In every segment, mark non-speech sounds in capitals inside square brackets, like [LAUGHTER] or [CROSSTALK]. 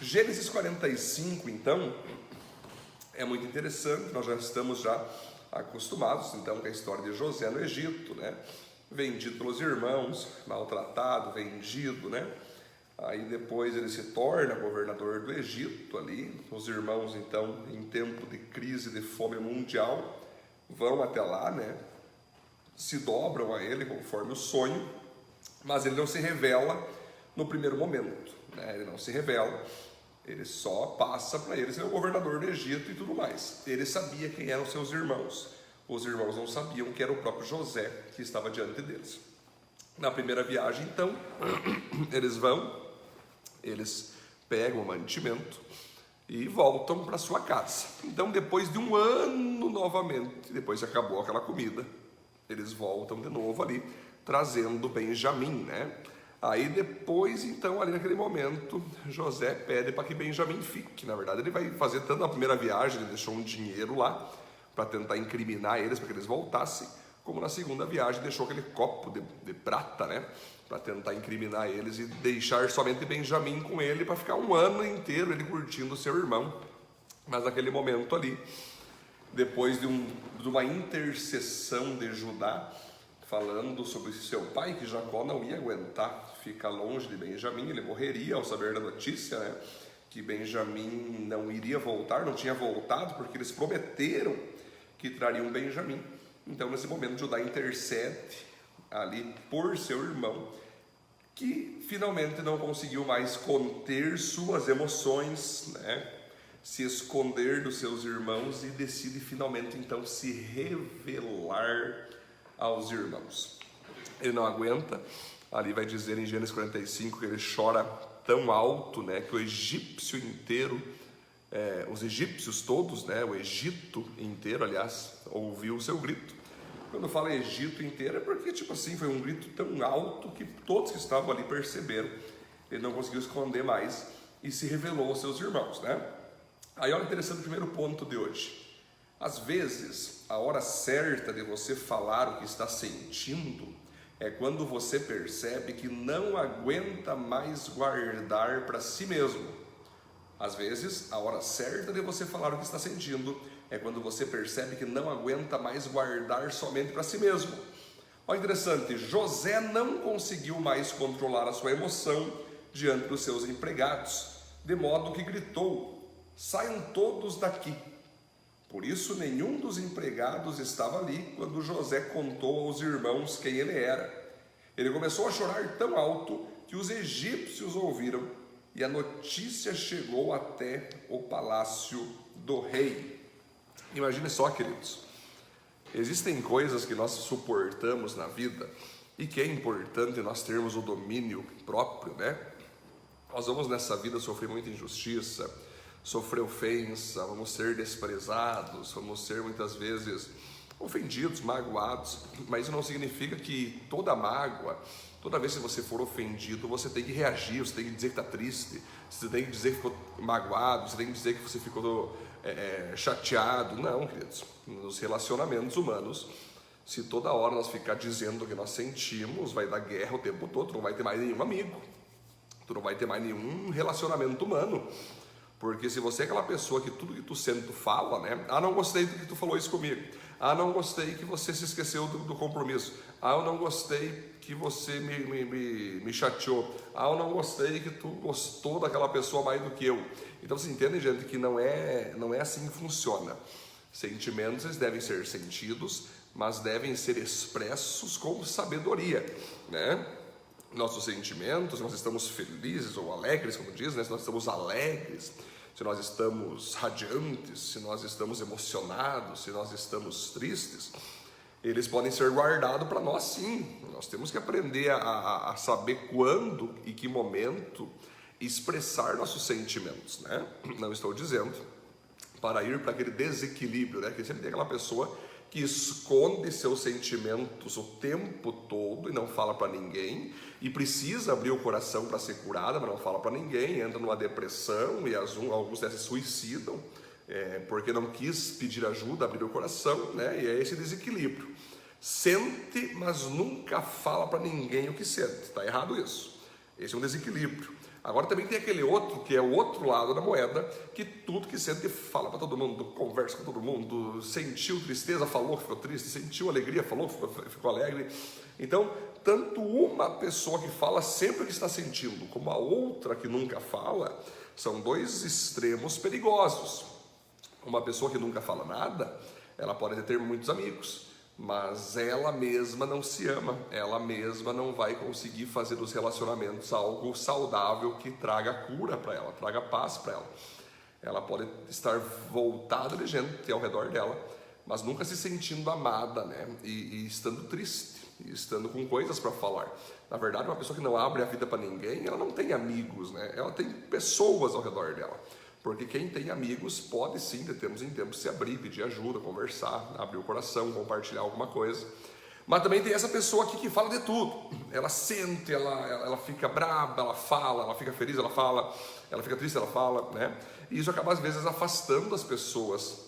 Gênesis 45, então, é muito interessante, nós já estamos já acostumados, então, com a história de José no Egito, né? Vendido pelos irmãos, maltratado, vendido, né? Aí depois ele se torna governador do Egito ali. Os irmãos, então, em tempo de crise de fome mundial, vão até lá, né? Se dobram a ele conforme o sonho, mas ele não se revela no primeiro momento, né? Ele não se revela. Ele só passa para eles, ele é o governador do Egito e tudo mais. Ele sabia quem eram seus irmãos. Os irmãos não sabiam que era o próprio José que estava diante deles. Na primeira viagem, então, [CLEARS THROAT] eles vão, eles pegam o mantimento e voltam para sua casa. Então, depois de um ano novamente, depois que acabou aquela comida, eles voltam de novo ali, trazendo Benjamim, né? Aí depois, então, ali naquele momento, José pede para que Benjamim fique. Na verdade, ele vai fazer tanto na primeira viagem, ele deixou um dinheiro lá para tentar incriminar eles, para que eles voltassem, como na segunda viagem deixou aquele copo de, de prata, né? Para tentar incriminar eles e deixar somente Benjamim com ele para ficar um ano inteiro ele curtindo seu irmão. Mas naquele momento ali, depois de, um, de uma intercessão de Judá, falando sobre seu pai, que Jacó não ia aguentar ficar longe de Benjamim, ele morreria ao saber da notícia, né? Que Benjamim não iria voltar, não tinha voltado, porque eles prometeram que trariam Benjamim. Então, nesse momento, Judá intercede ali por seu irmão, que finalmente não conseguiu mais conter suas emoções, né? se esconder dos seus irmãos e decide finalmente então se revelar aos irmãos. Ele não aguenta, ali vai dizer em Gênesis 45 que ele chora tão alto, né, que o egípcio inteiro, é, os egípcios todos, né, o Egito inteiro, aliás, ouviu o seu grito. Quando fala Egito inteiro é porque, tipo assim, foi um grito tão alto que todos que estavam ali perceberam. Ele não conseguiu esconder mais e se revelou aos seus irmãos, né? Aí olha interessante o primeiro ponto de hoje. Às vezes, a hora certa de você falar o que está sentindo é quando você percebe que não aguenta mais guardar para si mesmo. Às vezes, a hora certa de você falar o que está sentindo é quando você percebe que não aguenta mais guardar somente para si mesmo. Olha interessante, José não conseguiu mais controlar a sua emoção diante dos seus empregados, de modo que gritou: Saiam todos daqui. Por isso, nenhum dos empregados estava ali quando José contou aos irmãos quem ele era. Ele começou a chorar tão alto que os egípcios ouviram e a notícia chegou até o palácio do rei. Imagine só, queridos, existem coisas que nós suportamos na vida e que é importante nós termos o domínio próprio, né? Nós vamos nessa vida sofrer muita injustiça, sofrer ofensa, vamos ser desprezados, vamos ser muitas vezes ofendidos, magoados, mas não significa que toda mágoa, toda vez que você for ofendido, você tem que reagir, você tem que dizer que está triste, você tem que dizer que ficou magoado, você tem que dizer que você ficou é, é, chateado. Não, queridos, nos relacionamentos humanos, se toda hora nós ficar dizendo o que nós sentimos, vai dar guerra o tempo todo, tu não vai ter mais nenhum amigo, tu não vai ter mais nenhum relacionamento humano. Porque se você é aquela pessoa que tudo que tu sente tu fala, né? Ah, não gostei do que tu falou isso comigo. Ah, não gostei que você se esqueceu do, do compromisso. Ah, eu não gostei que você me, me, me, me, chateou. Ah, eu não gostei que tu gostou daquela pessoa mais do que eu. Então você entende, gente, que não é, não é assim que funciona. Sentimentos eles devem ser sentidos, mas devem ser expressos com sabedoria, né? Nossos sentimentos, se nós estamos felizes ou alegres, como diz, né? se nós estamos alegres, se nós estamos radiantes, se nós estamos emocionados, se nós estamos tristes, eles podem ser guardados para nós sim. Nós temos que aprender a, a, a, saber quando e que momento expressar nossos sentimentos, né? Não estou dizendo para ir para aquele desequilíbrio, né? Que sempre tem aquela pessoa que esconde seus sentimentos o tempo todo e não fala para ninguém, e precisa abrir o coração para ser curada, mas não fala para ninguém, entra numa depressão e alguns se suicidam é, porque não quis pedir ajuda, abrir o coração, né? E é esse desequilíbrio. Sente, mas nunca fala para ninguém o que sente. Está errado isso. Esse é um desequilíbrio. Agora também tem aquele outro que é o outro lado da moeda, que tudo que sente fala para todo mundo, conversa com todo mundo, sentiu tristeza, falou que ficou triste, sentiu alegria, falou que ficou, ficou alegre. Então, tanto uma pessoa que fala sempre que está sentindo, como a outra que nunca fala, são dois extremos perigosos. Uma pessoa que nunca fala nada, ela pode ter muitos amigos, mas ela mesma não se ama, ela mesma não vai conseguir fazer dos relacionamentos algo saudável que traga cura para ela, traga paz para ela. Ela pode estar voltada de gente ao redor dela, mas nunca se sentindo amada, né? E, e estando triste, e estando com coisas para falar. Na verdade, uma pessoa que não abre a vida para ninguém, ela não tem amigos, né? Ela tem pessoas ao redor dela. Porque quem tem amigos pode sim, de tempos em tempos, se abrir, pedir ajuda, conversar, abrir o coração, compartilhar alguma coisa. Mas também tem essa pessoa aqui que fala de tudo. Ela sente, ela, ela fica brava, ela fala, ela fica feliz, ela fala, ela fica triste, ela fala, né? E isso acaba às vezes afastando as pessoas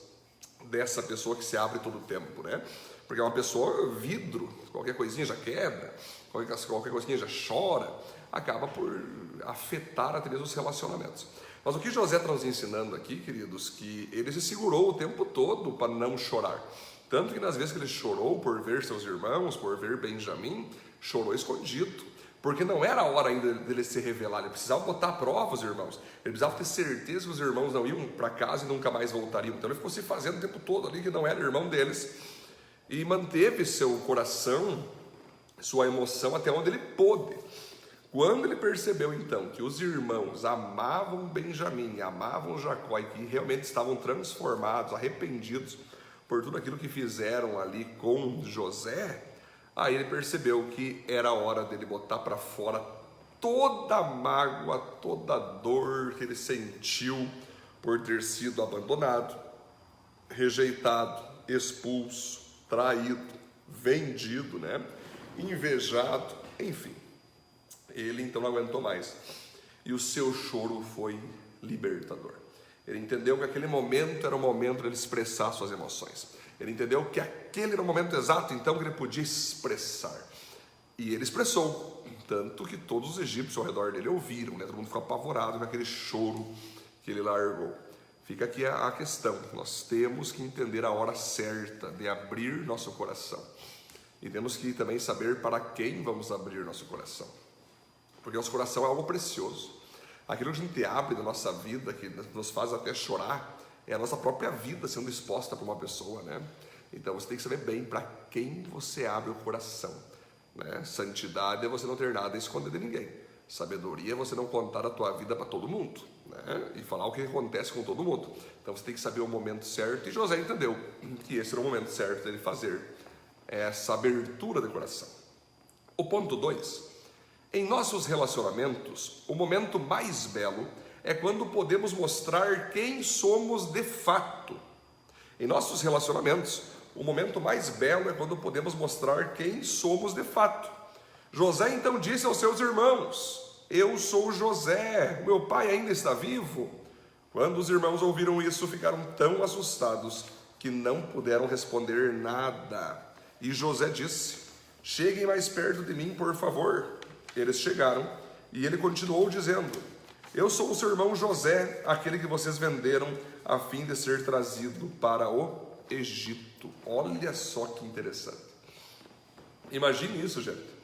dessa pessoa que se abre todo o tempo, né? Porque é uma pessoa vidro, qualquer coisinha já quebra, qualquer, qualquer coisinha já chora, acaba por afetar até mesmo os relacionamentos. Mas o que José está nos ensinando aqui, queridos, que ele se segurou o tempo todo para não chorar. Tanto que nas vezes que ele chorou por ver seus irmãos, por ver Benjamim, chorou escondido. Porque não era a hora ainda dele se revelar, ele precisava botar provas, irmãos. Ele precisava ter certeza que os irmãos não iam para casa e nunca mais voltariam. Então ele ficou se fazendo o tempo todo ali que não era irmão deles. E manteve seu coração, sua emoção até onde ele pôde. Quando ele percebeu então que os irmãos amavam Benjamim, amavam Jacó e que realmente estavam transformados, arrependidos por tudo aquilo que fizeram ali com José, aí ele percebeu que era hora dele botar para fora toda a mágoa, toda a dor que ele sentiu por ter sido abandonado, rejeitado, expulso, traído, vendido, né? invejado, enfim ele então não aguentou mais. E o seu choro foi libertador. Ele entendeu que aquele momento era o momento de ele expressar suas emoções. Ele entendeu que aquele era o momento exato, então, que ele podia expressar. E ele expressou, tanto que todos os egípcios ao redor dele ouviram, né? todo mundo ficou apavorado com aquele choro que ele largou. Fica aqui a questão: nós temos que entender a hora certa de abrir nosso coração. E temos que também saber para quem vamos abrir nosso coração porque nosso coração é algo precioso. Aquilo que a gente abre da nossa vida, que nos faz até chorar, é a nossa própria vida sendo exposta para uma pessoa, né? Então você tem que saber bem para quem você abre o coração. Né? Santidade é você não ter nada a esconder de ninguém. Sabedoria é você não contar a tua vida para todo mundo né? e falar o que acontece com todo mundo. Então você tem que saber o momento certo. E José entendeu que esse era o momento certo dele fazer essa abertura de coração. O ponto 2 em nossos relacionamentos, o momento mais belo é quando podemos mostrar quem somos de fato. Em nossos relacionamentos, o momento mais belo é quando podemos mostrar quem somos de fato. José então disse aos seus irmãos: Eu sou José, meu pai ainda está vivo. Quando os irmãos ouviram isso, ficaram tão assustados que não puderam responder nada. E José disse: Cheguem mais perto de mim, por favor. Eles chegaram e ele continuou dizendo: Eu sou o seu irmão José, aquele que vocês venderam a fim de ser trazido para o Egito. Olha só que interessante. Imagine isso, gente.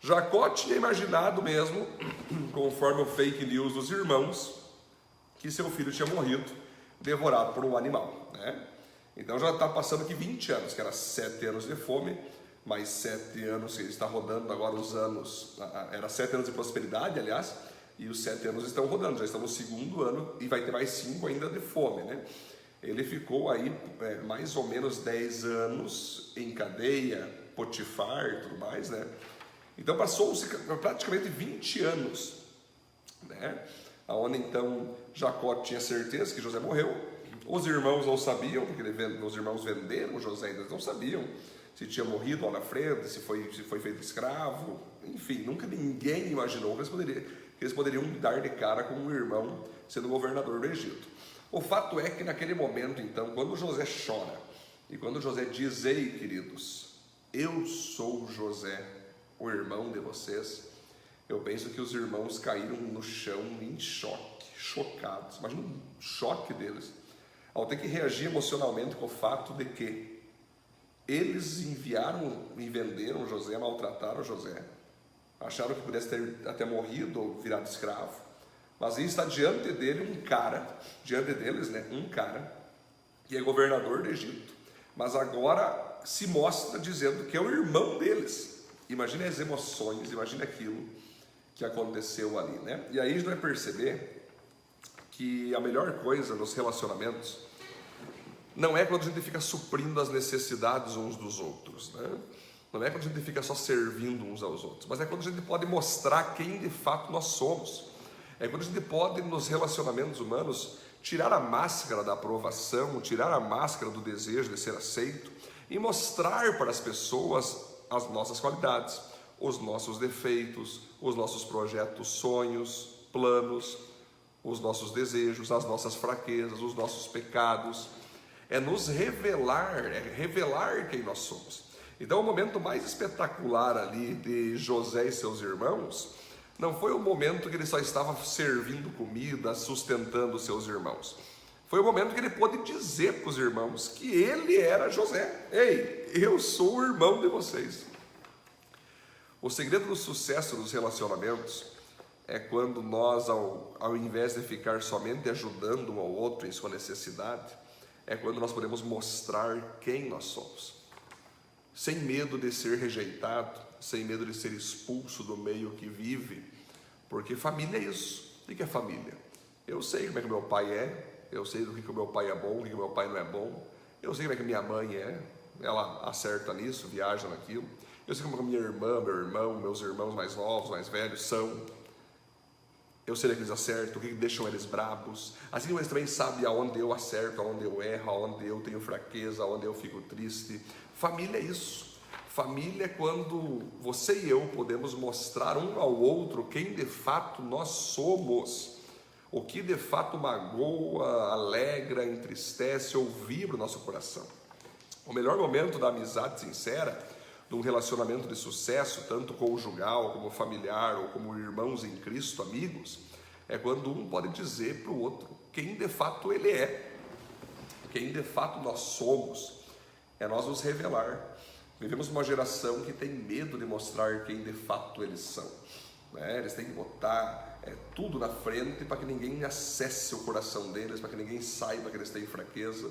Jacó tinha imaginado mesmo, [CLEARS THROAT] conforme o fake news dos irmãos, que seu filho tinha morrido devorado por um animal. Né? Então já está passando aqui 20 anos, que era 7 anos de fome mais sete anos, ele está rodando agora os anos, era sete anos de prosperidade, aliás, e os sete anos estão rodando, já estão no segundo ano e vai ter mais cinco ainda de fome, né? Ele ficou aí é, mais ou menos dez anos em cadeia, Potifar e tudo mais, né? Então passou-se praticamente 20 anos, né? Aonde então Jacó tinha certeza que José morreu. Os irmãos não sabiam, porque os irmãos venderam José, eles não sabiam se tinha morrido lá na frente, se foi, se foi feito escravo, enfim, nunca ninguém imaginou que eles, poderiam, que eles poderiam dar de cara com um irmão sendo governador do Egito. O fato é que naquele momento, então, quando José chora e quando José diz: Ei, queridos, eu sou José, o irmão de vocês, eu penso que os irmãos caíram no chão em choque, chocados. Imagina um choque deles, ao ter que reagir emocionalmente com o fato de que eles enviaram e venderam José, maltrataram José, acharam que pudesse ter até morrido ou virado escravo. Mas aí está diante dele um cara, diante deles, né, um cara que é governador do Egito, mas agora se mostra dizendo que é o irmão deles. Imagine as emoções, imagine aquilo que aconteceu ali, né? E aí a gente vai perceber que a melhor coisa nos relacionamentos não é quando a gente fica suprindo as necessidades uns dos outros, né? Não é quando a gente fica só servindo uns aos outros, mas é quando a gente pode mostrar quem de fato nós somos. É quando a gente pode, nos relacionamentos humanos, tirar a máscara da aprovação, tirar a máscara do desejo de ser aceito e mostrar para as pessoas as nossas qualidades os nossos defeitos, os nossos projetos, sonhos, planos, os nossos desejos, as nossas fraquezas, os nossos pecados. É nos revelar, é revelar quem nós somos. Então, o momento mais espetacular ali de José e seus irmãos não foi o momento que ele só estava servindo comida, sustentando seus irmãos. Foi o momento que ele pôde dizer para os irmãos que ele era José. Ei, eu sou o irmão de vocês. O segredo do sucesso dos relacionamentos é quando nós, ao, ao invés de ficar somente ajudando um ao outro em sua necessidade, é quando nós podemos mostrar quem nós somos. Sem medo de ser rejeitado, sem medo de ser expulso do meio que vive, porque família é isso. O que é família? Eu sei como é que meu pai é, eu sei do que, que meu pai é bom, do que, que meu pai não é bom, eu sei como é que minha mãe é, ela acerta nisso, viaja naquilo. Eu sei como a minha irmã, meu irmão, meus irmãos mais novos, mais velhos são. Eu sei que eles acertam, o que deixam eles brabos. Assim como eles também sabem aonde eu acerto, aonde eu erro, aonde eu tenho fraqueza, aonde eu fico triste. Família é isso. Família é quando você e eu podemos mostrar um ao outro quem de fato nós somos. O que de fato magoa, alegra, entristece ou vibra o nosso coração. O melhor momento da amizade sincera de um relacionamento de sucesso, tanto conjugal como familiar ou como irmãos em Cristo, amigos, é quando um pode dizer para o outro quem de fato ele é, quem de fato nós somos, é nós nos revelar. Vivemos uma geração que tem medo de mostrar quem de fato eles são. Né? Eles têm que botar é, tudo na frente para que ninguém acesse o coração deles, para que ninguém saiba que eles têm fraqueza.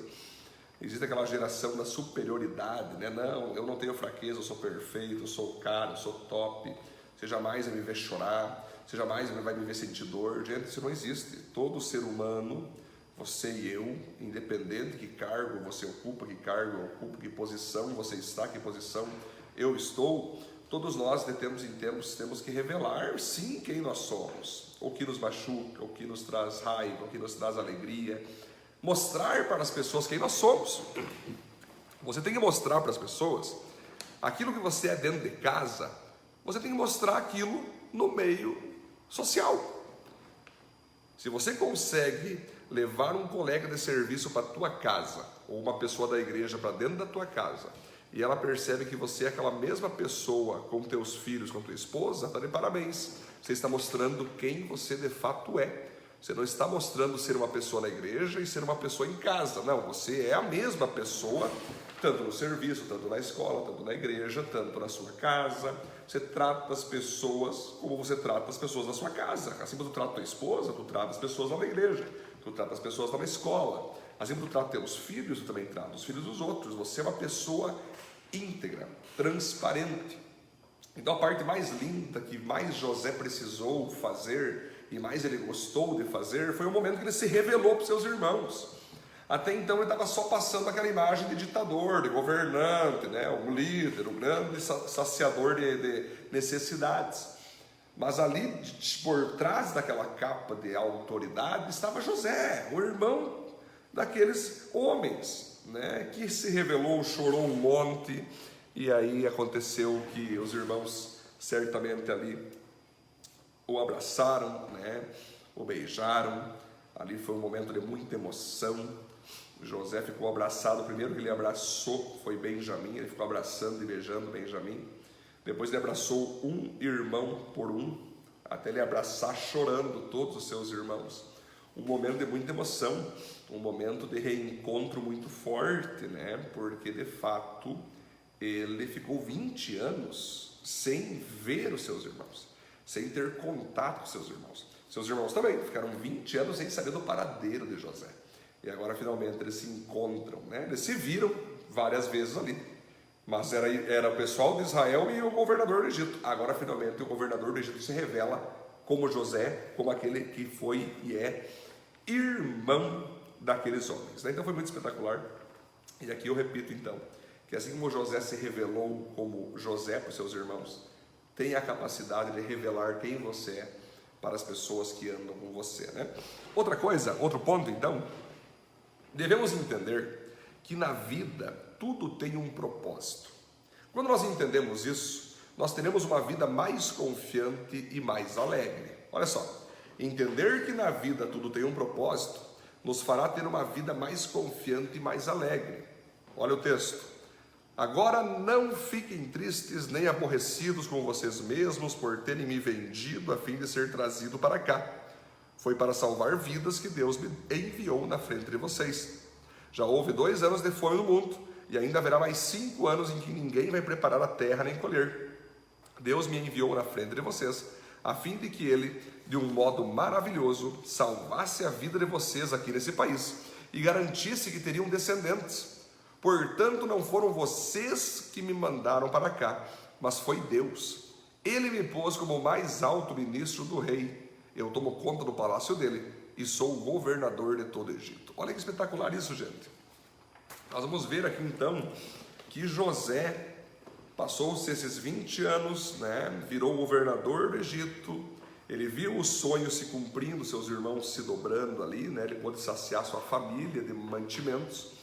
Existe aquela geração da superioridade, né? Não, eu não tenho fraqueza, eu sou perfeito, eu sou o cara, eu sou top. Você jamais vai me ver chorar, você jamais vai me ver sentir dor. Gente, isso não existe. Todo ser humano, você e eu, independente que cargo você ocupa, que cargo eu ocupo, que posição você está, que posição eu estou, todos nós de tempos em tempos temos que revelar sim quem nós somos, o que nos machuca, o que nos traz raiva, o que nos traz alegria mostrar para as pessoas quem nós somos. Você tem que mostrar para as pessoas aquilo que você é dentro de casa, você tem que mostrar aquilo no meio social. Se você consegue levar um colega de serviço para a tua casa, ou uma pessoa da igreja para dentro da tua casa, e ela percebe que você é aquela mesma pessoa com teus filhos, com tua esposa, está de parabéns. Você está mostrando quem você de fato é. Você não está mostrando ser uma pessoa na igreja e ser uma pessoa em casa. Não, você é a mesma pessoa, tanto no serviço, tanto na escola, tanto na igreja, tanto na sua casa. Você trata as pessoas como você trata as pessoas na sua casa. Assim como tu trata a tua esposa, tu trata as pessoas lá na igreja, tu trata as pessoas lá na escola. Assim como tu trata teus filhos, tu também trata os filhos dos outros. Você é uma pessoa íntegra, transparente. Então a parte mais linda que mais José precisou fazer e mais ele gostou de fazer foi o momento que ele se revelou para os seus irmãos. Até então ele estava só passando aquela imagem de ditador, de governante, né? um líder, um grande saciador de, de necessidades. Mas ali, por trás daquela capa de autoridade, estava José, o irmão daqueles homens, né? que se revelou, chorou um monte, e aí aconteceu que os irmãos certamente ali o abraçaram, né? o beijaram. Ali foi um momento de muita emoção. José ficou abraçado. O primeiro que ele abraçou foi Benjamim. Ele ficou abraçando e beijando Benjamim. Depois ele abraçou um irmão por um. até ele abraçar chorando todos os seus irmãos. Um momento de muita emoção, um momento de reencontro muito forte, né? Porque de fato ele ficou 20 anos sem ver os seus irmãos, sem ter contato com seus irmãos. Seus irmãos também ficaram 20 anos sem saber do paradeiro de José. E agora finalmente eles se encontram, né? Eles se viram várias vezes ali. Mas era, era o pessoal de Israel e o governador do Egito. Agora finalmente o governador do Egito se revela como José, como aquele que foi e é irmão daqueles homens. Né? Então foi muito espetacular. E aqui eu repito então, que assim como José se revelou como José para os seus irmãos, tem a capacidade de revelar quem você é para as pessoas que andam com você. Né? Outra coisa, outro ponto então, devemos entender que na vida tudo tem um propósito. Quando nós entendemos isso, nós teremos uma vida mais confiante e mais alegre. Olha só, entender que na vida tudo tem um propósito nos fará ter uma vida mais confiante e mais alegre. Olha o texto. Agora não fiquem tristes nem aborrecidos com vocês mesmos por terem me vendido a fim de ser trazido para cá. Foi para salvar vidas que Deus me enviou na frente de vocês. Já houve dois anos de fome no mundo e ainda haverá mais cinco anos em que ninguém vai preparar a terra nem colher. Deus me enviou na frente de vocês a fim de que Ele, de um modo maravilhoso, salvasse a vida de vocês aqui nesse país e garantisse que teriam descendentes. Portanto, não foram vocês que me mandaram para cá, mas foi Deus. Ele me pôs como o mais alto ministro do rei. Eu tomo conta do palácio dele e sou o governador de todo o Egito. Olha que espetacular isso, gente. Nós vamos ver aqui então que José passou-se esses 20 anos, né, virou governador do Egito, ele viu o sonho se cumprindo, seus irmãos se dobrando ali, né, ele pôde saciar sua família de mantimentos.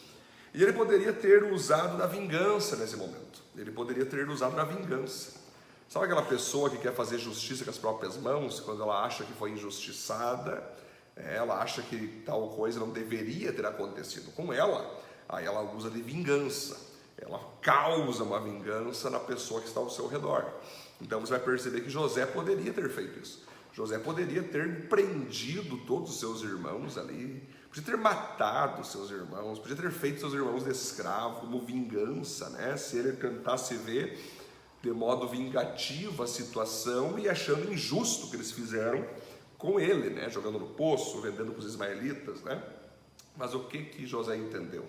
E ele poderia ter usado da vingança nesse momento. Ele poderia ter usado da vingança. Sabe aquela pessoa que quer fazer justiça com as próprias mãos, quando ela acha que foi injustiçada, é, ela acha que tal coisa não deveria ter acontecido com ela, aí ela usa de vingança. Ela causa uma vingança na pessoa que está ao seu redor. Então você vai perceber que José poderia ter feito isso. José poderia ter prendido todos os seus irmãos ali, podia ter matado seus irmãos, podia ter feito seus irmãos de escravo como vingança, né? Se ele tentasse ver de modo vingativo a situação e achando injusto o que eles fizeram com ele, né? Jogando no poço, vendendo para os ismaelitas, né? Mas o que que José entendeu?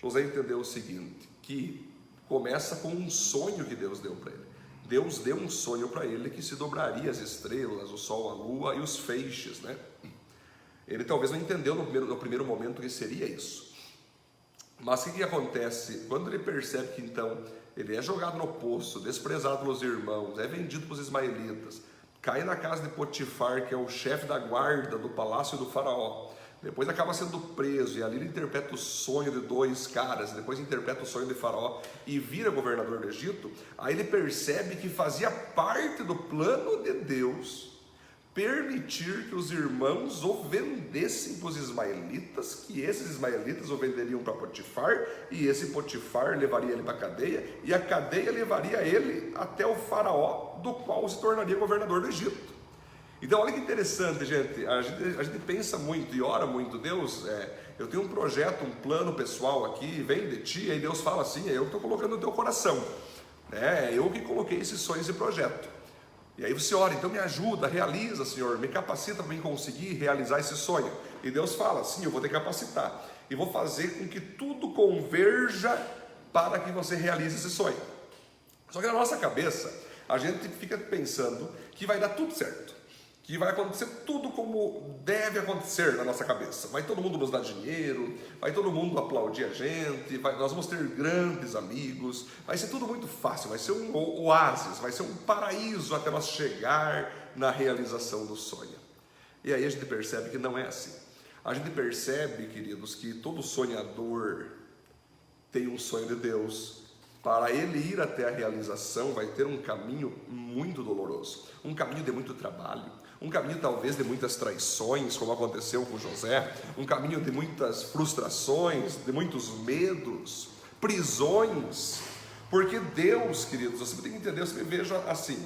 José entendeu o seguinte, que começa com um sonho que Deus deu para ele. Deus deu um sonho para ele que se dobraria as estrelas, o sol, a lua e os feixes, né? Ele talvez não entendeu no primeiro, no primeiro momento que seria isso. Mas o que, que acontece? Quando ele percebe que então ele é jogado no poço, desprezado pelos irmãos, é vendido para os ismaelitas, cai na casa de Potifar, que é o chefe da guarda do palácio do faraó, depois acaba sendo preso e ali ele interpreta o sonho de dois caras, depois interpreta o sonho de Faraó e vira governador do Egito. Aí ele percebe que fazia parte do plano de Deus permitir que os irmãos o vendessem para os ismaelitas, que esses ismaelitas o venderiam para Potifar, e esse Potifar levaria ele para a cadeia, e a cadeia levaria ele até o faraó, do qual se tornaria governador do Egito. Então, olha que interessante, gente. A gente, a gente pensa muito e ora muito. Deus, é, eu tenho um projeto, um plano pessoal aqui, vem de ti, aí Deus fala assim: é eu que estou colocando no teu coração. É eu que coloquei esse sonho, esse projeto. E aí você ora, então me ajuda, realiza, Senhor, me capacita para mim conseguir realizar esse sonho. E Deus fala: sim, eu vou te capacitar. E vou fazer com que tudo converja para que você realize esse sonho. Só que na nossa cabeça, a gente fica pensando que vai dar tudo certo que vai acontecer tudo como deve acontecer na nossa cabeça. Vai todo mundo nos dar dinheiro, vai todo mundo aplaudir a gente, vai, nós vamos ter grandes amigos, vai ser tudo muito fácil, vai ser um oásis, vai ser um paraíso até nós chegar na realização do sonho. E aí a gente percebe que não é assim. A gente percebe, queridos, que todo sonhador tem um sonho de Deus. Para ele ir até a realização, vai ter um caminho muito doloroso, um caminho de muito trabalho, um caminho talvez de muitas traições, como aconteceu com José, um caminho de muitas frustrações, de muitos medos, prisões, porque Deus, queridos, você tem que entender, você veja assim,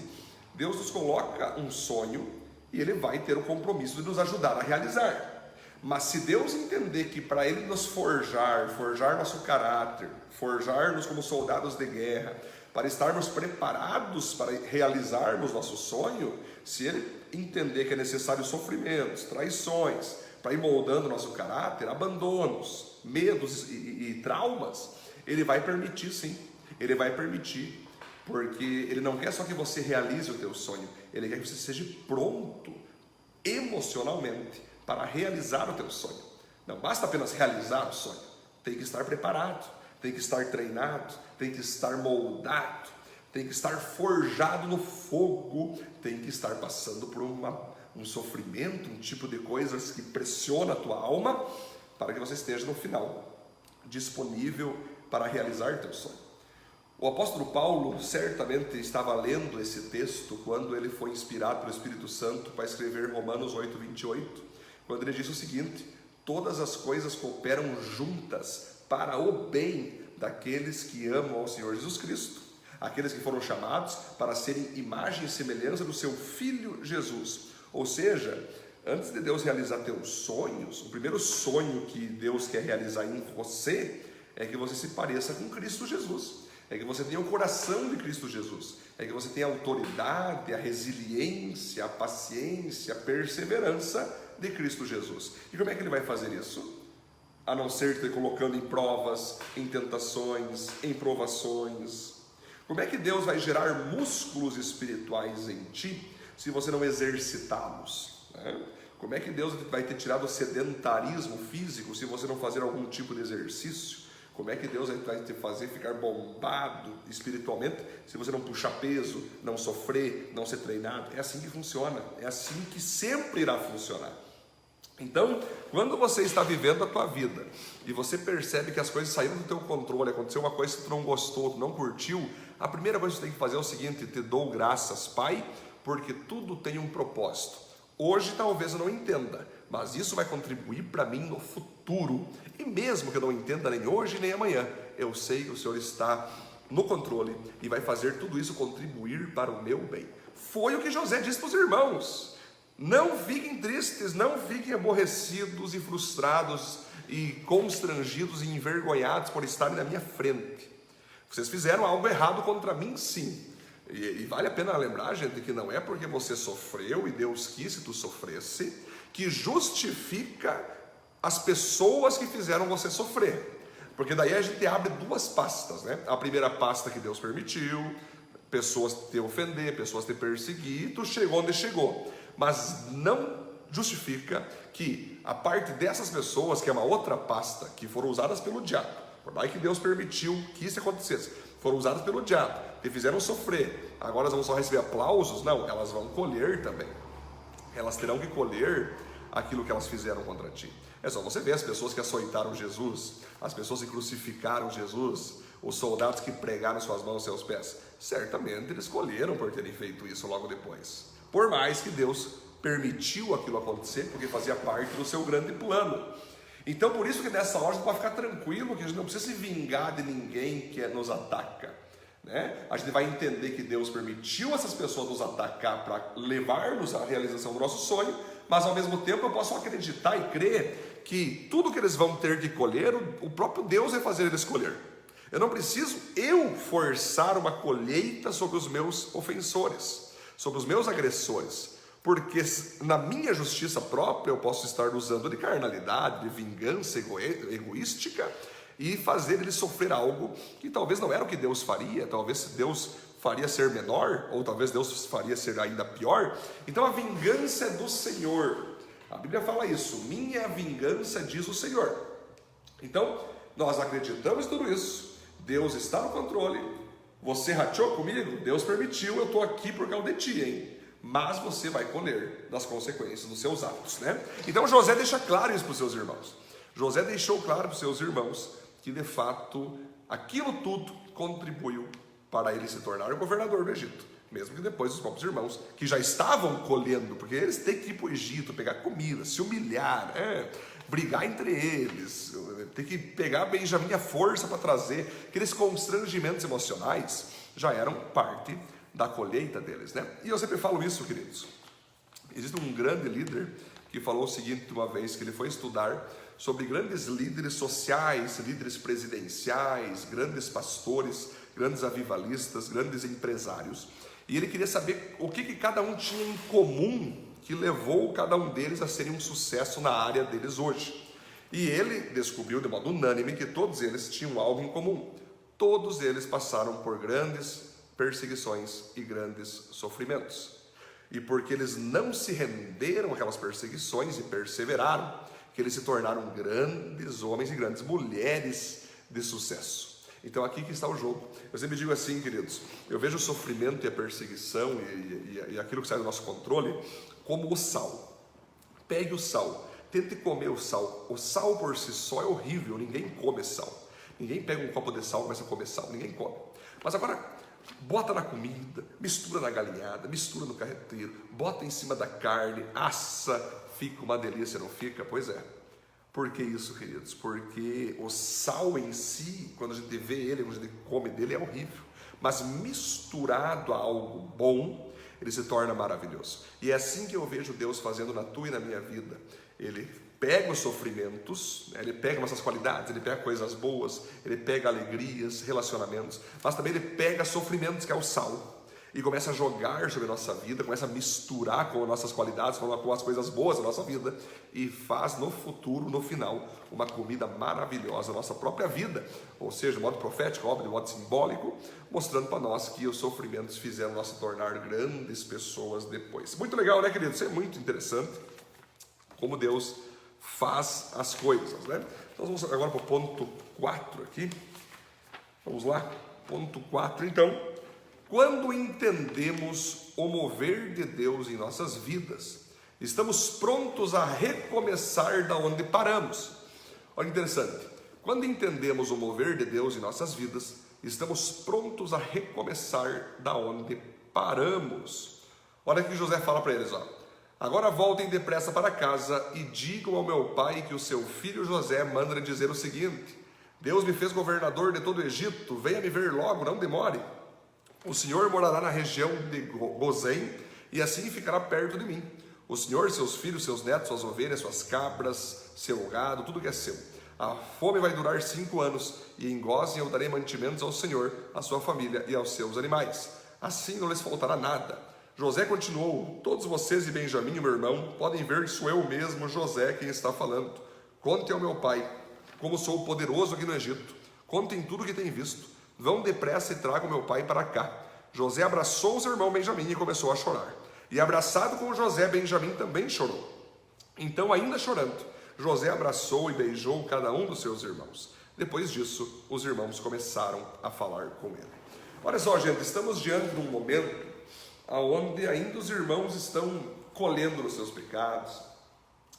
Deus nos coloca um sonho e Ele vai ter o compromisso de nos ajudar a realizar. Mas se Deus entender que para Ele nos forjar, forjar nosso caráter, forjar-nos como soldados de guerra, para estarmos preparados para realizarmos nosso sonho, se Ele entender que é necessário sofrimentos, traições, para ir moldando nosso caráter, abandonos, medos e, e, e traumas, Ele vai permitir sim, Ele vai permitir, porque Ele não quer só que você realize o teu sonho, Ele quer que você seja pronto emocionalmente para realizar o teu sonho. Não basta apenas realizar o sonho, tem que estar preparado, tem que estar treinado, tem que estar moldado, tem que estar forjado no fogo, tem que estar passando por uma, um sofrimento, um tipo de coisas que pressiona a tua alma, para que você esteja no final disponível para realizar teu sonho. O apóstolo Paulo certamente estava lendo esse texto quando ele foi inspirado pelo Espírito Santo para escrever Romanos 8, 28 quando ele diz o seguinte: todas as coisas cooperam juntas para o bem daqueles que amam ao Senhor Jesus Cristo, aqueles que foram chamados para serem imagem e semelhança do seu Filho Jesus. Ou seja, antes de Deus realizar teus sonhos, o primeiro sonho que Deus quer realizar em você é que você se pareça com Cristo Jesus, é que você tenha o coração de Cristo Jesus, é que você tenha a autoridade, a resiliência, a paciência, a perseverança de Cristo Jesus. E como é que ele vai fazer isso? A não ser te colocando em provas, em tentações, em provações. Como é que Deus vai gerar músculos espirituais em ti se você não exercitá-los? Né? Como é que Deus vai te tirar do sedentarismo físico se você não fazer algum tipo de exercício? Como é que Deus vai te fazer ficar bombado espiritualmente se você não puxar peso, não sofrer, não ser treinado? É assim que funciona, é assim que sempre irá funcionar. Então, quando você está vivendo a tua vida e você percebe que as coisas saíram do teu controle, aconteceu uma coisa que tu não gostou, tu não curtiu, a primeira coisa que você tem que fazer é o seguinte: te dou graças, Pai, porque tudo tem um propósito. Hoje talvez eu não entenda, mas isso vai contribuir para mim no futuro. E mesmo que eu não entenda nem hoje nem amanhã, eu sei que o Senhor está no controle e vai fazer tudo isso contribuir para o meu bem. Foi o que José disse para os irmãos. Não fiquem tristes, não fiquem aborrecidos e frustrados e constrangidos e envergonhados por estarem na minha frente. Vocês fizeram algo errado contra mim, sim. E, e, vale a pena lembrar, gente, que não é porque você sofreu e Deus quis que tu sofresse, que justifica as pessoas que fizeram você sofrer. Porque daí a gente abre duas pastas, né? A primeira pasta que Deus permitiu, pessoas te ofender, pessoas te perseguir, tu chegou onde chegou mas não justifica que a parte dessas pessoas, que é uma outra pasta, que foram usadas pelo diabo, por mais que Deus permitiu que isso acontecesse, foram usadas pelo diabo, te fizeram sofrer, agora elas vão só receber aplausos? Não, elas vão colher também. Elas terão que colher aquilo que elas fizeram contra ti. É só você ver as pessoas que açoitaram Jesus, as pessoas que crucificaram Jesus, os soldados que pregaram suas mãos e seus pés. Certamente eles colheram por terem feito isso logo depois. Por mais que Deus permitiu aquilo acontecer, porque fazia parte do seu grande plano. Então, por isso que nessa hora gente pode ficar tranquilo, que a gente não precisa se vingar de ninguém que nos ataca. Né? A gente vai entender que Deus permitiu essas pessoas nos atacar para levar-nos à realização do nosso sonho, mas ao mesmo tempo eu posso acreditar e crer que tudo que eles vão ter que colher, o próprio Deus vai fazer eles colher. Eu não preciso eu forçar uma colheita sobre os meus ofensores sobre os meus agressores, porque na minha justiça própria eu posso estar usando de carnalidade, de vingança egoística e fazer ele sofrer algo que talvez não era o que Deus faria, talvez Deus faria ser menor, ou talvez Deus faria ser ainda pior. Então a vingança é do Senhor. A Bíblia fala isso, minha vingança diz o Senhor. Então, nós acreditamos em tudo isso. Deus está no controle, você rachou comigo? Deus permitiu, eu estou aqui por causa de ti, hein? Mas você vai colher das consequências dos seus atos, né? Então José deixa claro isso para os seus irmãos. José deixou claro para os seus irmãos que de fato aquilo tudo contribuiu para ele se tornar o governador do Egito. Mesmo que depois os próprios irmãos, que já estavam colhendo, porque eles têm que ir para o Egito, pegar comida, se humilhar, é, brigar entre eles, ter que pegar Benjamin a força para trazer, aqueles constrangimentos emocionais já eram parte da colheita deles, né? E eu sempre falo isso, queridos. Existe um grande líder que falou o seguinte uma vez que ele foi estudar sobre grandes líderes sociais, líderes presidenciais, grandes pastores, grandes avivalistas, grandes empresários. E ele queria saber o que, que cada um tinha em comum que levou cada um deles a serem um sucesso na área deles hoje. E ele descobriu de modo unânime que todos eles tinham algo em comum. Todos eles passaram por grandes perseguições e grandes sofrimentos. E porque eles não se renderam àquelas perseguições e perseveraram, que eles se tornaram grandes homens e grandes mulheres de sucesso. Então aqui que está o jogo. Eu sempre digo assim, queridos, eu vejo o sofrimento e a perseguição e, e, e aquilo que sai do nosso controle como o sal. Pegue o sal, tente comer o sal. O sal por si só é horrível, ninguém come sal. Ninguém pega um copo de sal e começa a comer sal, ninguém come. Mas agora, bota na comida, mistura na galinhada, mistura no carreteiro, bota em cima da carne, assa, fica uma delícia, não fica? Pois é. Por que isso, queridos? Porque o sal em si, quando a gente vê ele, quando a gente come dele, é horrível. Mas misturado a algo bom, ele se torna maravilhoso. E é assim que eu vejo Deus fazendo na tua e na minha vida. Ele pega os sofrimentos, né? ele pega nossas qualidades, ele pega coisas boas, ele pega alegrias, relacionamentos, mas também ele pega sofrimentos, que é o sal, e começa a jogar sobre a nossa vida, começa a misturar com as nossas qualidades, com as coisas boas da nossa vida, e faz no futuro, no final, uma comida maravilhosa, nossa própria vida, ou seja, de modo profético, óbvio, de modo simbólico, mostrando para nós que os sofrimentos fizeram nós se tornar grandes pessoas depois. Muito legal, né, querido? Isso é muito interessante, como Deus faz as coisas, né? Então vamos agora para o ponto 4 aqui. Vamos lá, ponto 4. Então, quando entendemos o mover de Deus em nossas vidas, estamos prontos a recomeçar da onde paramos. Olha que interessante. Quando entendemos o mover de Deus em nossas vidas, estamos prontos a recomeçar da onde paramos. Olha que José fala para eles, ó. Agora voltem depressa para casa e digam ao meu pai que o seu filho José manda dizer o seguinte: Deus me fez governador de todo o Egito, venha me ver logo, não demore. O Senhor morará na região de Gozém e assim ficará perto de mim. O Senhor, seus filhos, seus netos, suas ovelhas, suas cabras, seu gado, tudo que é seu. A fome vai durar cinco anos e em Gozem eu darei mantimentos ao Senhor, à sua família e aos seus animais. Assim não lhes faltará nada José continuou: Todos vocês e Benjamim, meu irmão, podem ver que sou eu mesmo, José, quem está falando. Conte ao meu pai como sou poderoso aqui no Egito. Contem tudo o que tem visto. Vão depressa e tragam meu pai para cá. José abraçou seu irmão Benjamim e começou a chorar. E abraçado com José, Benjamim também chorou. Então, ainda chorando, José abraçou e beijou cada um dos seus irmãos. Depois disso, os irmãos começaram a falar com ele. Olha só, gente, estamos diante de um momento aonde ainda os irmãos estão colhendo os seus pecados,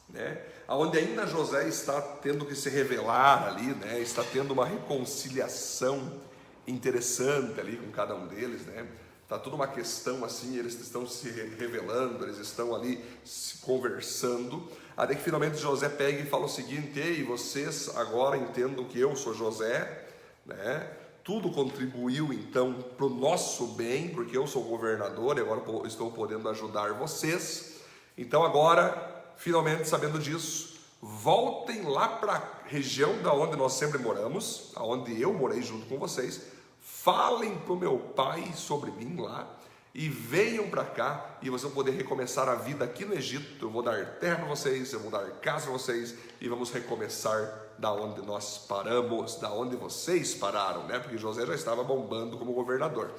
né? Aonde ainda José está tendo que se revelar ali, né? Está tendo uma reconciliação interessante ali com cada um deles, né? Tá toda uma questão assim, eles estão se revelando, eles estão ali se conversando, até que finalmente José pega e fala o seguinte: "Ei, vocês agora entendam que eu sou José, né? Tudo contribuiu então para o nosso bem, porque eu sou governador e agora estou podendo ajudar vocês. Então agora, finalmente sabendo disso, voltem lá para a região da onde nós sempre moramos, aonde eu morei junto com vocês, falem para o meu pai sobre mim lá e venham para cá e vocês vão poder recomeçar a vida aqui no Egito. Eu vou dar terra para vocês, eu vou dar casa para vocês e vamos recomeçar da onde nós paramos, da onde vocês pararam, né? Porque José já estava bombando como governador.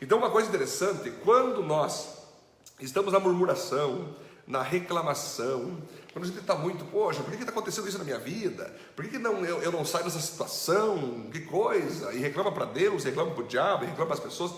Então, uma coisa interessante, quando nós estamos na murmuração, na reclamação, quando a gente está muito, poxa, por que está acontecendo isso na minha vida? Por que, não, eu, eu não saio dessa situação? Que coisa? E reclama para Deus, reclama para o diabo, reclama para as pessoas.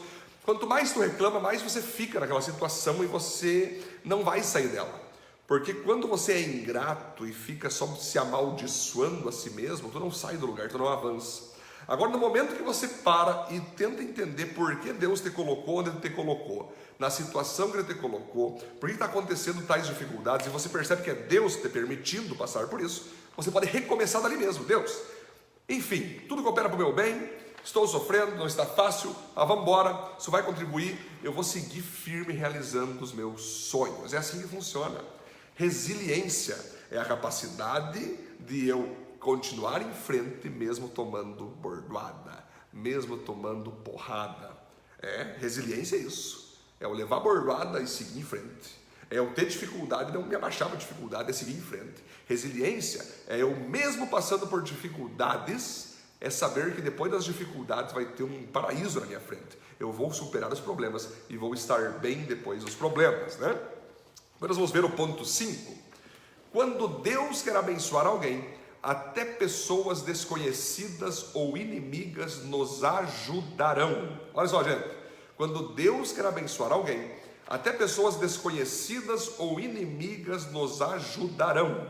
Quanto mais tu reclama, mais você fica naquela situação e você não vai sair dela. Porque quando você é ingrato e fica só se amaldiçoando a si mesmo, tu não sai do lugar, tu não avança. Agora, no momento que você para e tenta entender por que Deus te colocou onde Ele te colocou, na situação que Ele te colocou, por que está acontecendo tais dificuldades, e você percebe que é Deus te permitindo passar por isso, você pode recomeçar dali mesmo. Deus, enfim, tudo coopera para o meu bem, Estou sofrendo, não está fácil, ah, vamos embora, isso vai contribuir, eu vou seguir firme realizando os meus sonhos. É assim que funciona. Resiliência é a capacidade de eu continuar em frente mesmo tomando bordoada, mesmo tomando porrada. É, resiliência é isso. É eu levar bordoada e seguir em frente. É eu ter dificuldade, não me abaixar para dificuldade, é seguir em frente. Resiliência é eu mesmo passando por dificuldades, é saber que depois das dificuldades vai ter um paraíso na minha frente. Eu vou superar os problemas e vou estar bem depois dos problemas, né? Agora nós vamos ver o ponto 5. Quando Deus quer abençoar alguém, até pessoas desconhecidas ou inimigas nos ajudarão. Olha só, gente. Quando Deus quer abençoar alguém, até pessoas desconhecidas ou inimigas nos ajudarão.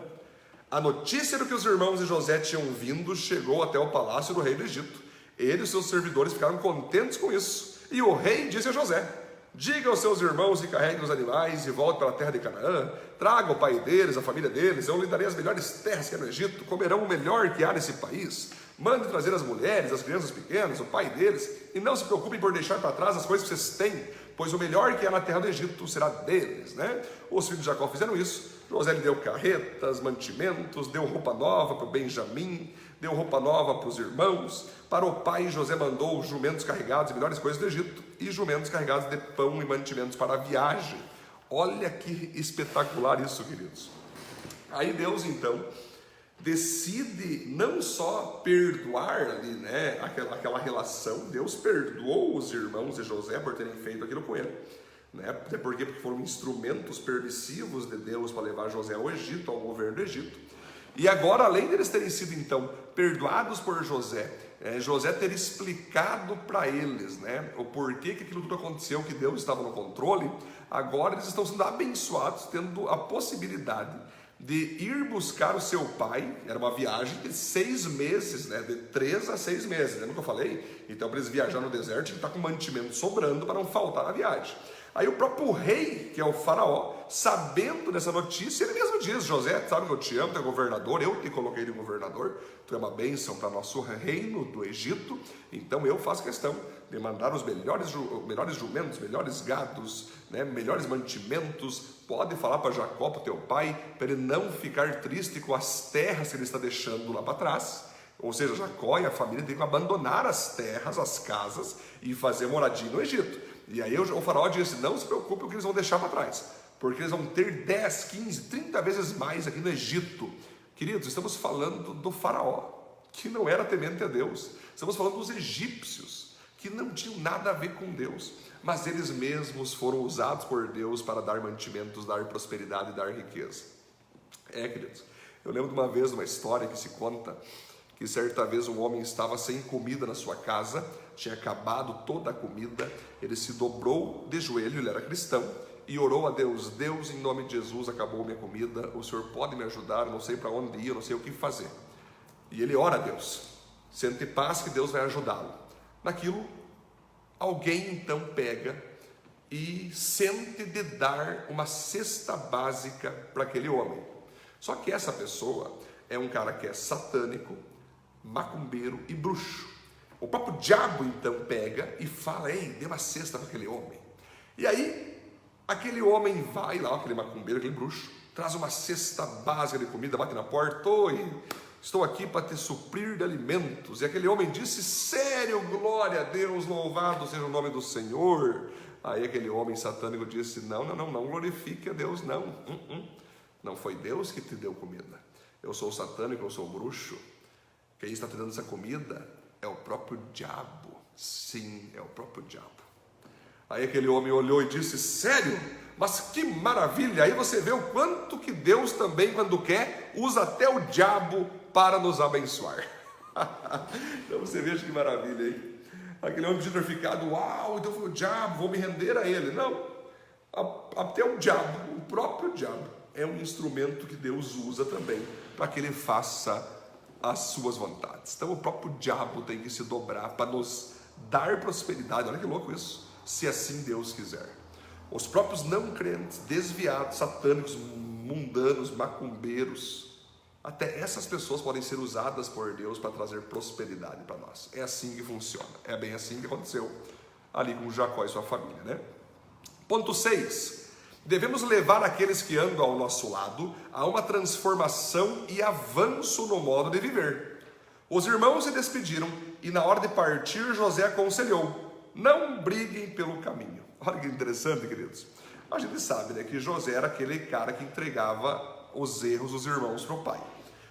A notícia do que os irmãos de José tinham vindo chegou até o palácio do rei do Egito. Ele e seus servidores ficaram contentes com isso. E o rei disse a José: Diga aos seus irmãos que carreguem os animais e voltem para a terra de Canaã. Traga o pai deles, a família deles. Eu lhe darei as melhores terras que há no Egito. Comerão o melhor que há nesse país. Mande trazer as mulheres, as crianças pequenas, o pai deles. E não se preocupem por deixar para trás as coisas que vocês têm, pois o melhor que há na terra do Egito será deles. Né? Os filhos de Jacó fizeram isso. José lhe deu carretas, mantimentos, deu roupa nova para Benjamim, deu roupa nova para os irmãos. Para o pai, José mandou jumentos carregados de melhores coisas do Egito e jumentos carregados de pão e mantimentos para a viagem. Olha que espetacular isso, queridos. Aí Deus então decide não só perdoar ali, né, aquela, aquela relação, Deus perdoou os irmãos de José por terem feito aquilo com ele, né, até porque, porque foram instrumentos permissivos de Deus para levar José ao Egito, ao governo do Egito. E agora, além deles terem sido então perdoados por José, é, José ter explicado para eles né, o porquê que aquilo tudo aconteceu, que Deus estava no controle, agora eles estão sendo abençoados, tendo a possibilidade de ir buscar o seu pai, era uma viagem de seis meses, né, de três a seis meses, lembra que eu falei? Então, para eles viajar no deserto, que estar com mantimento sobrando para não faltar na viagem. Aí o próprio rei, que é o faraó, sabendo dessa notícia, ele mesmo diz, José, sabe que eu te amo, tu é governador, eu te coloquei de governador, tu é uma bênção para nosso reino do Egito, então eu faço questão de mandar os melhores, melhores jumentos, melhores gados, né, melhores mantimentos, pode falar para Jacó, para teu pai, para ele não ficar triste com as terras que ele está deixando lá para trás, ou seja, Jacó e a família têm que abandonar as terras, as casas e fazer moradia no Egito. E aí o faraó disse: Não se preocupe o que eles vão deixar para trás, porque eles vão ter 10, 15, 30 vezes mais aqui no Egito. Queridos, estamos falando do faraó, que não era temente a Deus. Estamos falando dos egípcios, que não tinham nada a ver com Deus, mas eles mesmos foram usados por Deus para dar mantimentos, dar prosperidade dar riqueza. É, queridos. Eu lembro de uma vez uma história que se conta que certa vez um homem estava sem comida na sua casa, tinha acabado toda a comida, ele se dobrou de joelho, ele era cristão, e orou a Deus: Deus, em nome de Jesus, acabou minha comida, o Senhor pode me ajudar, não sei para onde ir, não sei o que fazer. E ele ora a Deus, sente paz que Deus vai ajudá-lo. Naquilo, alguém então pega e sente de dar uma cesta básica para aquele homem. Só que essa pessoa é um cara que é satânico, macumbeiro e bruxo. O próprio diabo então pega e fala: Ei, dê uma cesta para aquele homem. E aí, aquele homem vai lá, aquele macumbeiro, aquele bruxo, traz uma cesta básica de comida, bate na porta: Oi, estou aqui para te suprir de alimentos. E aquele homem disse: Sério, glória a Deus, louvado seja o nome do Senhor. Aí aquele homem satânico disse: Não, não, não, não glorifique a Deus, não. Uh -uh. Não foi Deus que te deu comida. Eu sou satânico, eu sou bruxo. Quem está te dando essa comida é o próprio diabo. Sim, é o próprio diabo. Aí aquele homem olhou e disse: Sério? Mas que maravilha! Aí você vê o quanto que Deus também, quando quer, usa até o diabo para nos abençoar. [LAUGHS] então você veja que maravilha, hein? Aquele homem podia ter ficado, uau, então foi o diabo, vou me render a ele. Não, até o diabo, o próprio diabo, é um instrumento que Deus usa também para que ele faça as suas vontades. Então o próprio diabo tem que se dobrar para nos dar prosperidade. Olha que louco isso. Se assim Deus quiser. Os próprios não crentes, desviados, satânicos, mundanos, macumbeiros, Até essas pessoas podem ser usadas por Deus para trazer prosperidade para nós. É assim que funciona. É bem assim que aconteceu ali com Jacó e sua família, né? Ponto 6. Devemos levar aqueles que andam ao nosso lado a uma transformação e avanço no modo de viver. Os irmãos se despediram e, na hora de partir, José aconselhou: não briguem pelo caminho. Olha que interessante, queridos. A gente sabe né, que José era aquele cara que entregava os erros dos irmãos para o pai.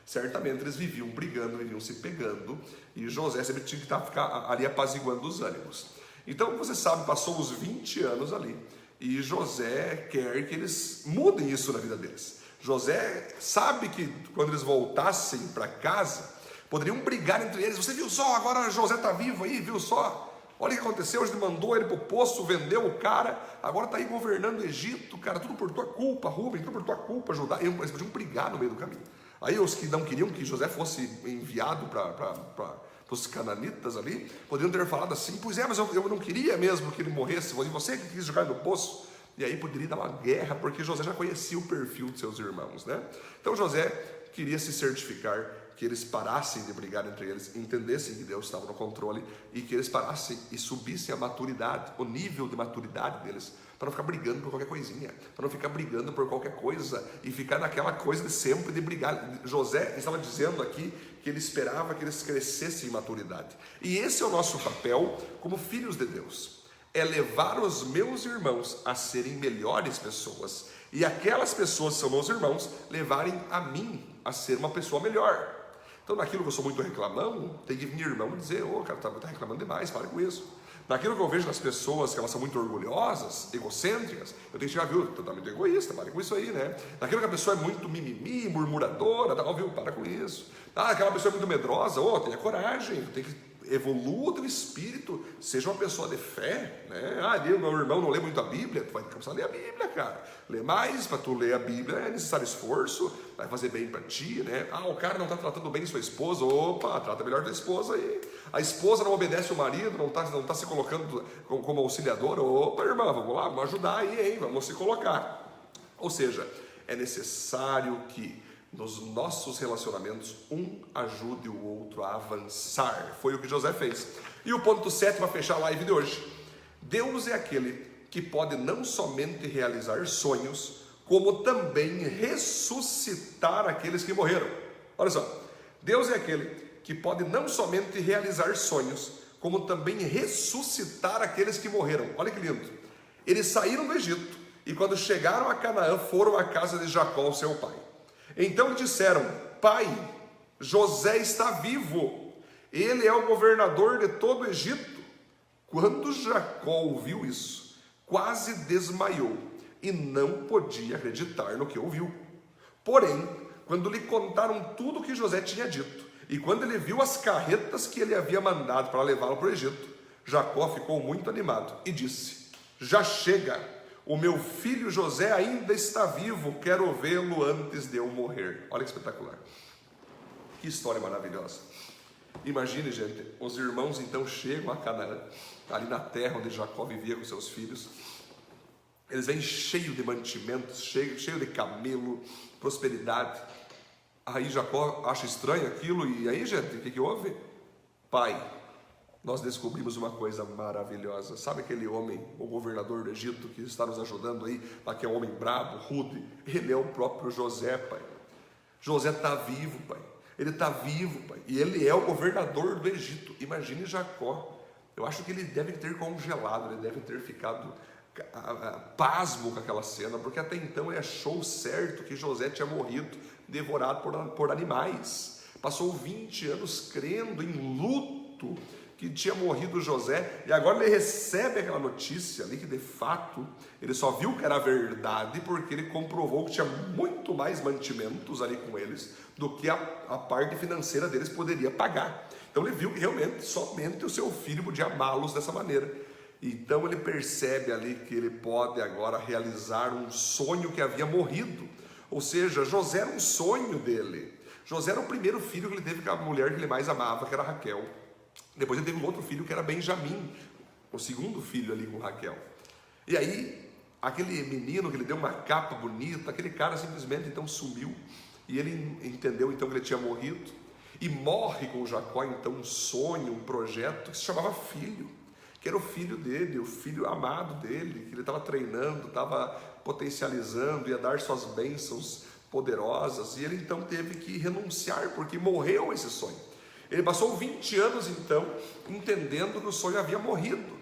Certamente eles viviam brigando, viviam se pegando, e José sempre tinha que estar, ficar ali apaziguando os ânimos. Então, você sabe, passou os 20 anos ali, e José quer que eles mudem isso na vida deles. José sabe que quando eles voltassem para casa, poderiam brigar entre eles. Você viu só, agora José está vivo aí, viu só? Olha o que aconteceu, ele mandou ele para o poço, vendeu o cara, agora está aí governando o Egito, cara, tudo por tua culpa, Rubem, tudo por tua culpa, Judá. Eles podiam brigar no meio do caminho. Aí os que não queriam que José fosse enviado para os cananitas ali, poderiam ter falado assim, pois é, mas eu, eu não queria mesmo que ele morresse, você que quis jogar no poço. E aí poderia dar uma guerra, porque José já conhecia o perfil de seus irmãos, né? Então José queria se certificar que eles parassem de brigar entre eles, entendessem que Deus estava no controle e que eles parassem e subissem a maturidade, o nível de maturidade deles, para não ficar brigando por qualquer coisinha, para não ficar brigando por qualquer coisa e ficar naquela coisa de sempre de brigar. José estava dizendo aqui que ele esperava que eles crescessem em maturidade. E esse é o nosso papel como filhos de Deus. É levar os meus irmãos a serem melhores pessoas e aquelas pessoas que são meus irmãos levarem a mim a ser uma pessoa melhor. Então, naquilo que eu sou muito reclamão, tem que vir irmão dizer: Ô, oh, cara, tá, tá reclamando demais, para com isso. Naquilo que eu vejo nas pessoas que elas são muito orgulhosas, egocêntricas, eu tenho que chegar, viu, totalmente egoísta, para com isso aí, né? Naquilo que a pessoa é muito mimimi, murmuradora, tá, viu, para com isso. Ah, aquela pessoa é muito medrosa, ô, oh, tenha coragem, tem que evolua o teu espírito, seja uma pessoa de fé, né? Ah, meu irmão não lê muito a Bíblia, tu vai começar a ler a Bíblia, cara. Lê mais, para tu ler a Bíblia é necessário esforço, vai fazer bem para ti, né? Ah, o cara não está tratando bem sua esposa, opa, trata melhor da esposa aí. A esposa não obedece o marido, não está não tá se colocando como, como auxiliador, opa, irmã, vamos lá, vamos ajudar aí, hein? Vamos se colocar. Ou seja, é necessário que nos nossos relacionamentos, um ajude o outro a avançar. Foi o que José fez. E o ponto 7 para fechar a live de hoje: Deus é aquele que pode não somente realizar sonhos, como também ressuscitar aqueles que morreram. Olha só, Deus é aquele que pode não somente realizar sonhos, como também ressuscitar aqueles que morreram. Olha que lindo. Eles saíram do Egito e quando chegaram a Canaã foram à casa de Jacó, seu pai. Então disseram: Pai, José está vivo, ele é o governador de todo o Egito. Quando Jacó ouviu isso, quase desmaiou e não podia acreditar no que ouviu. Porém, quando lhe contaram tudo o que José tinha dito, e quando ele viu as carretas que ele havia mandado para levá-lo para o Egito, Jacó ficou muito animado e disse: Já chega o meu filho José ainda está vivo, quero vê-lo antes de eu morrer. Olha que espetacular. Que história maravilhosa. Imagine, gente, os irmãos então chegam a Canaã, ali na terra onde Jacó vivia com seus filhos. Eles vêm cheio de mantimentos, cheio, cheio de camelo, prosperidade. Aí Jacó acha estranho aquilo, e aí, gente, o que, que houve? Pai, nós descobrimos uma coisa maravilhosa. Sabe aquele homem, o governador do Egito, que está nos ajudando aí, que é homem brabo, rude? Ele é o próprio José, pai. José está vivo, pai. Ele está vivo, pai. E ele é o governador do Egito. Imagine Jacó. Eu acho que ele deve ter congelado, ele deve ter ficado pasmo com aquela cena, porque até então ele achou certo que José tinha morrido, devorado por, por animais. Passou 20 anos crendo em luto que tinha morrido José, e agora ele recebe aquela notícia ali que de fato ele só viu que era verdade porque ele comprovou que tinha muito mais mantimentos ali com eles do que a, a parte financeira deles poderia pagar. Então ele viu que realmente somente o seu filho podia amá-los dessa maneira. Então ele percebe ali que ele pode agora realizar um sonho que havia morrido. Ou seja, José era um sonho dele. José era o primeiro filho que ele teve com a mulher que ele mais amava, que era Raquel. Depois ele teve um outro filho que era Benjamim, o segundo filho ali com Raquel. E aí, aquele menino que ele deu uma capa bonita, aquele cara simplesmente então sumiu. e ele entendeu então que ele tinha morrido e morre com Jacó então um sonho, um projeto que se chamava filho, que era o filho dele, o filho amado dele, que ele estava treinando, estava potencializando, ia dar suas bênçãos poderosas, e ele então teve que renunciar porque morreu esse sonho. Ele passou 20 anos então entendendo que o sonho havia morrido.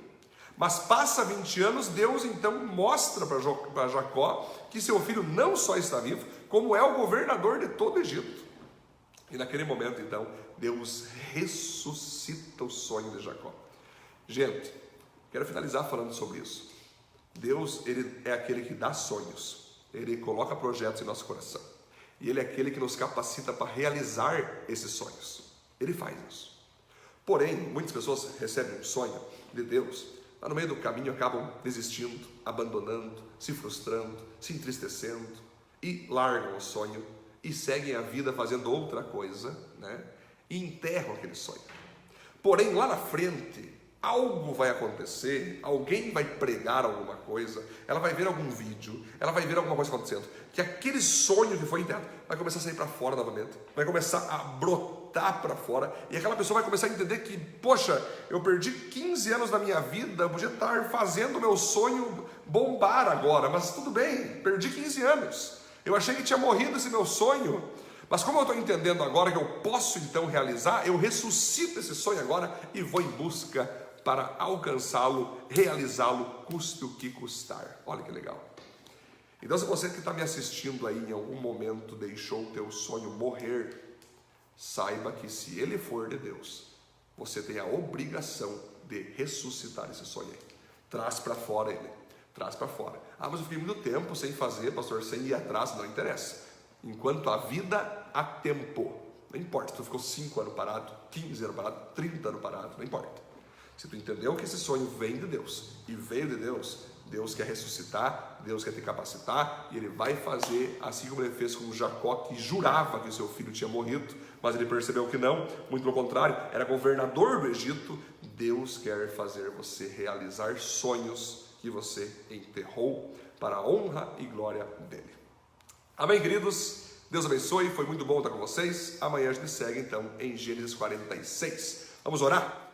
Mas passa 20 anos, Deus então mostra para Jacó que seu filho não só está vivo, como é o governador de todo o Egito. E naquele momento, então, Deus ressuscita o sonho de Jacó. Gente, quero finalizar falando sobre isso. Deus, ele é aquele que dá sonhos. Ele coloca projetos em nosso coração. E ele é aquele que nos capacita para realizar esses sonhos. Ele faz isso. Porém, muitas pessoas recebem um sonho de Deus, lá no meio do caminho acabam desistindo, abandonando, se frustrando, se entristecendo e largam o sonho e seguem a vida fazendo outra coisa, né? E enterram aquele sonho. Porém, lá na frente, algo vai acontecer, alguém vai pregar alguma coisa, ela vai ver algum vídeo, ela vai ver alguma coisa acontecendo, que aquele sonho que foi enterrado vai começar a sair para fora novamente, vai começar a brotar para fora, e aquela pessoa vai começar a entender que, poxa, eu perdi 15 anos da minha vida, eu podia estar fazendo o meu sonho bombar agora, mas tudo bem, perdi 15 anos. Eu achei que tinha morrido esse meu sonho, mas como eu estou entendendo agora que eu posso então realizar, eu ressuscito esse sonho agora e vou em busca para alcançá-lo, realizá-lo, custe o que custar. Olha que legal. Então, se você que está me assistindo aí em algum momento deixou o teu sonho morrer, saiba que se ele for de Deus, você tem a obrigação de ressuscitar esse sonho aí. Traz para fora ele. Traz para fora. Ah, mas eu fiquei muito tempo sem fazer, pastor, sem ir atrás, não interessa. Enquanto a vida há tempo, não importa se tu ficou 5 anos parado, 15 anos parado, 30 anos parado, não importa. Se tu entendeu que esse sonho vem de Deus e veio de Deus, Deus quer ressuscitar, Deus quer te capacitar e Ele vai fazer assim como Ele fez com Jacó, que jurava que o seu filho tinha morrido, mas ele percebeu que não, muito pelo contrário, era governador do Egito. Deus quer fazer você realizar sonhos que você enterrou para a honra e glória dele. Amém, queridos? Deus abençoe, foi muito bom estar com vocês. Amanhã a gente segue então em Gênesis 46. Vamos orar?